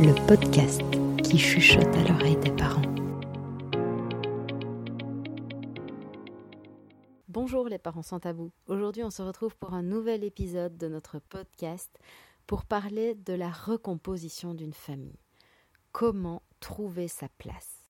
le podcast qui chuchote à l'oreille des parents. Bonjour les parents sans tabou. Aujourd'hui, on se retrouve pour un nouvel épisode de notre podcast pour parler de la recomposition d'une famille. Comment trouver sa place?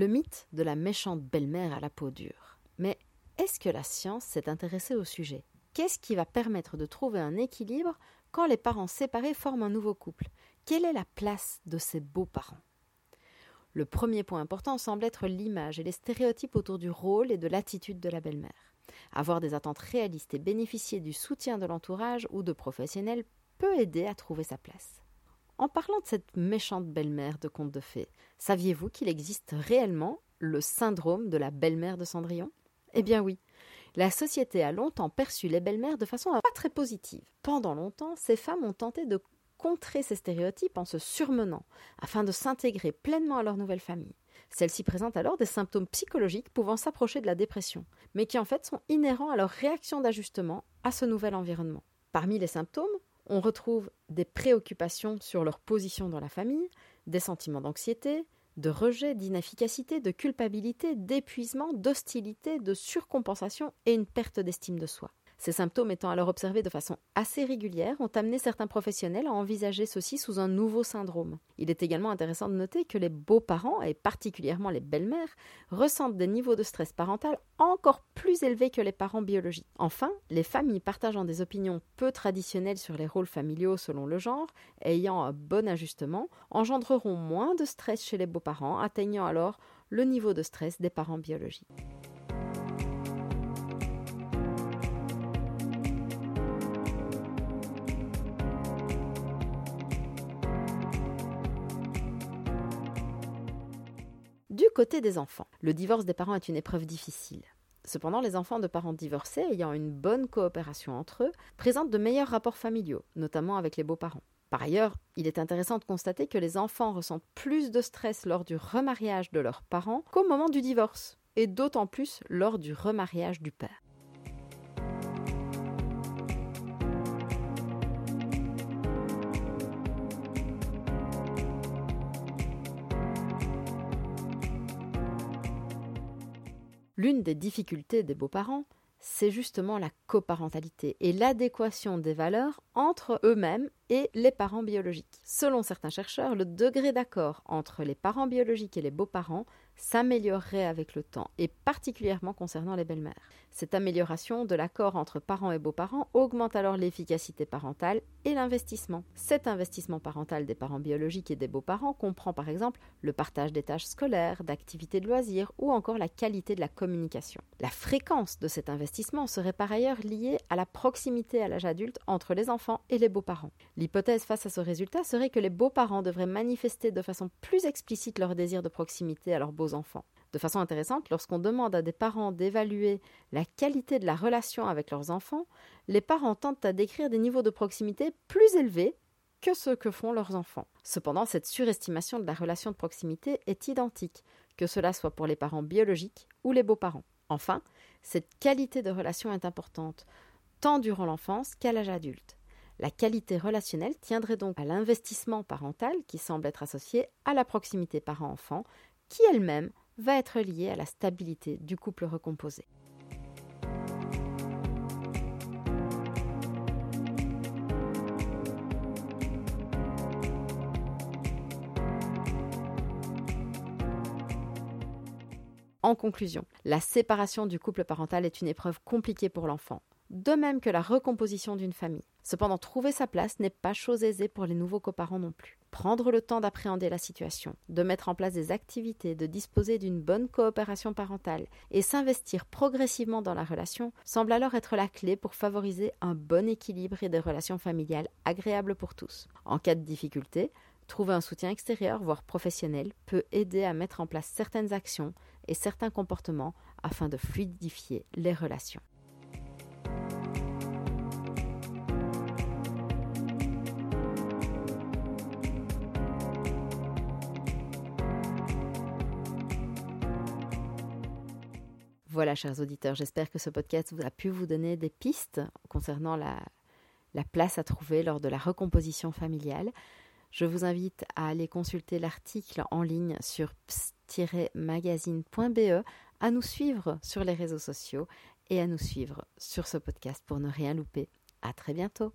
Le mythe de la méchante belle-mère à la peau dure. Mais est-ce que la science s'est intéressée au sujet? Qu'est-ce qui va permettre de trouver un équilibre quand les parents séparés forment un nouveau couple? Quelle est la place de ces beaux-parents? Le premier point important semble être l'image et les stéréotypes autour du rôle et de l'attitude de la belle-mère. Avoir des attentes réalistes et bénéficier du soutien de l'entourage ou de professionnels peut aider à trouver sa place. En parlant de cette méchante belle-mère de conte de fées, saviez-vous qu'il existe réellement le syndrome de la belle-mère de Cendrillon? Eh bien oui. La société a longtemps perçu les belles-mères de façon pas très positive. Pendant longtemps, ces femmes ont tenté de contrer ces stéréotypes en se surmenant, afin de s'intégrer pleinement à leur nouvelle famille. Celles-ci présentent alors des symptômes psychologiques pouvant s'approcher de la dépression, mais qui en fait sont inhérents à leur réaction d'ajustement à ce nouvel environnement. Parmi les symptômes, on retrouve des préoccupations sur leur position dans la famille, des sentiments d'anxiété, de rejet, d'inefficacité, de culpabilité, d'épuisement, d'hostilité, de surcompensation et une perte d'estime de soi. Ces symptômes étant alors observés de façon assez régulière, ont amené certains professionnels à envisager ceci sous un nouveau syndrome. Il est également intéressant de noter que les beaux-parents, et particulièrement les belles-mères, ressentent des niveaux de stress parental encore plus élevés que les parents biologiques. Enfin, les familles partageant des opinions peu traditionnelles sur les rôles familiaux selon le genre, ayant un bon ajustement, engendreront moins de stress chez les beaux-parents, atteignant alors le niveau de stress des parents biologiques. Des enfants, le divorce des parents est une épreuve difficile. Cependant, les enfants de parents divorcés ayant une bonne coopération entre eux présentent de meilleurs rapports familiaux, notamment avec les beaux-parents. Par ailleurs, il est intéressant de constater que les enfants ressentent plus de stress lors du remariage de leurs parents qu'au moment du divorce, et d'autant plus lors du remariage du père. L'une des difficultés des beaux-parents, c'est justement la coparentalité et l'adéquation des valeurs entre eux-mêmes et les parents biologiques. Selon certains chercheurs, le degré d'accord entre les parents biologiques et les beaux-parents s'améliorerait avec le temps, et particulièrement concernant les belles-mères. Cette amélioration de l'accord entre parents et beaux-parents augmente alors l'efficacité parentale et l'investissement. Cet investissement parental des parents biologiques et des beaux-parents comprend par exemple le partage des tâches scolaires, d'activités de loisirs ou encore la qualité de la communication. La fréquence de cet investissement serait par ailleurs liée à la proximité à l'âge adulte entre les enfants et les beaux-parents. L'hypothèse face à ce résultat serait que les beaux-parents devraient manifester de façon plus explicite leur désir de proximité à leurs beaux De façon intéressante, lorsqu'on demande à des parents d'évaluer la qualité de la relation avec leurs enfants, les parents tentent à décrire des niveaux de proximité plus élevés que ceux que font leurs enfants. Cependant, cette surestimation de la relation de proximité est identique, que cela soit pour les parents biologiques ou les beaux-parents. Enfin, cette qualité de relation est importante, tant durant l'enfance qu'à l'âge adulte. La qualité relationnelle tiendrait donc à l'investissement parental qui semble être associé à la proximité parent-enfant qui elle-même va être liée à la stabilité du couple recomposé. En conclusion, la séparation du couple parental est une épreuve compliquée pour l'enfant de même que la recomposition d'une famille. Cependant, trouver sa place n'est pas chose aisée pour les nouveaux coparents non plus. Prendre le temps d'appréhender la situation, de mettre en place des activités, de disposer d'une bonne coopération parentale et s'investir progressivement dans la relation semble alors être la clé pour favoriser un bon équilibre et des relations familiales agréables pour tous. En cas de difficulté, trouver un soutien extérieur, voire professionnel, peut aider à mettre en place certaines actions et certains comportements afin de fluidifier les relations. Voilà, chers auditeurs, j'espère que ce podcast a pu vous donner des pistes concernant la, la place à trouver lors de la recomposition familiale. Je vous invite à aller consulter l'article en ligne sur ps-magazine.be, à nous suivre sur les réseaux sociaux et à nous suivre sur ce podcast pour ne rien louper. À très bientôt.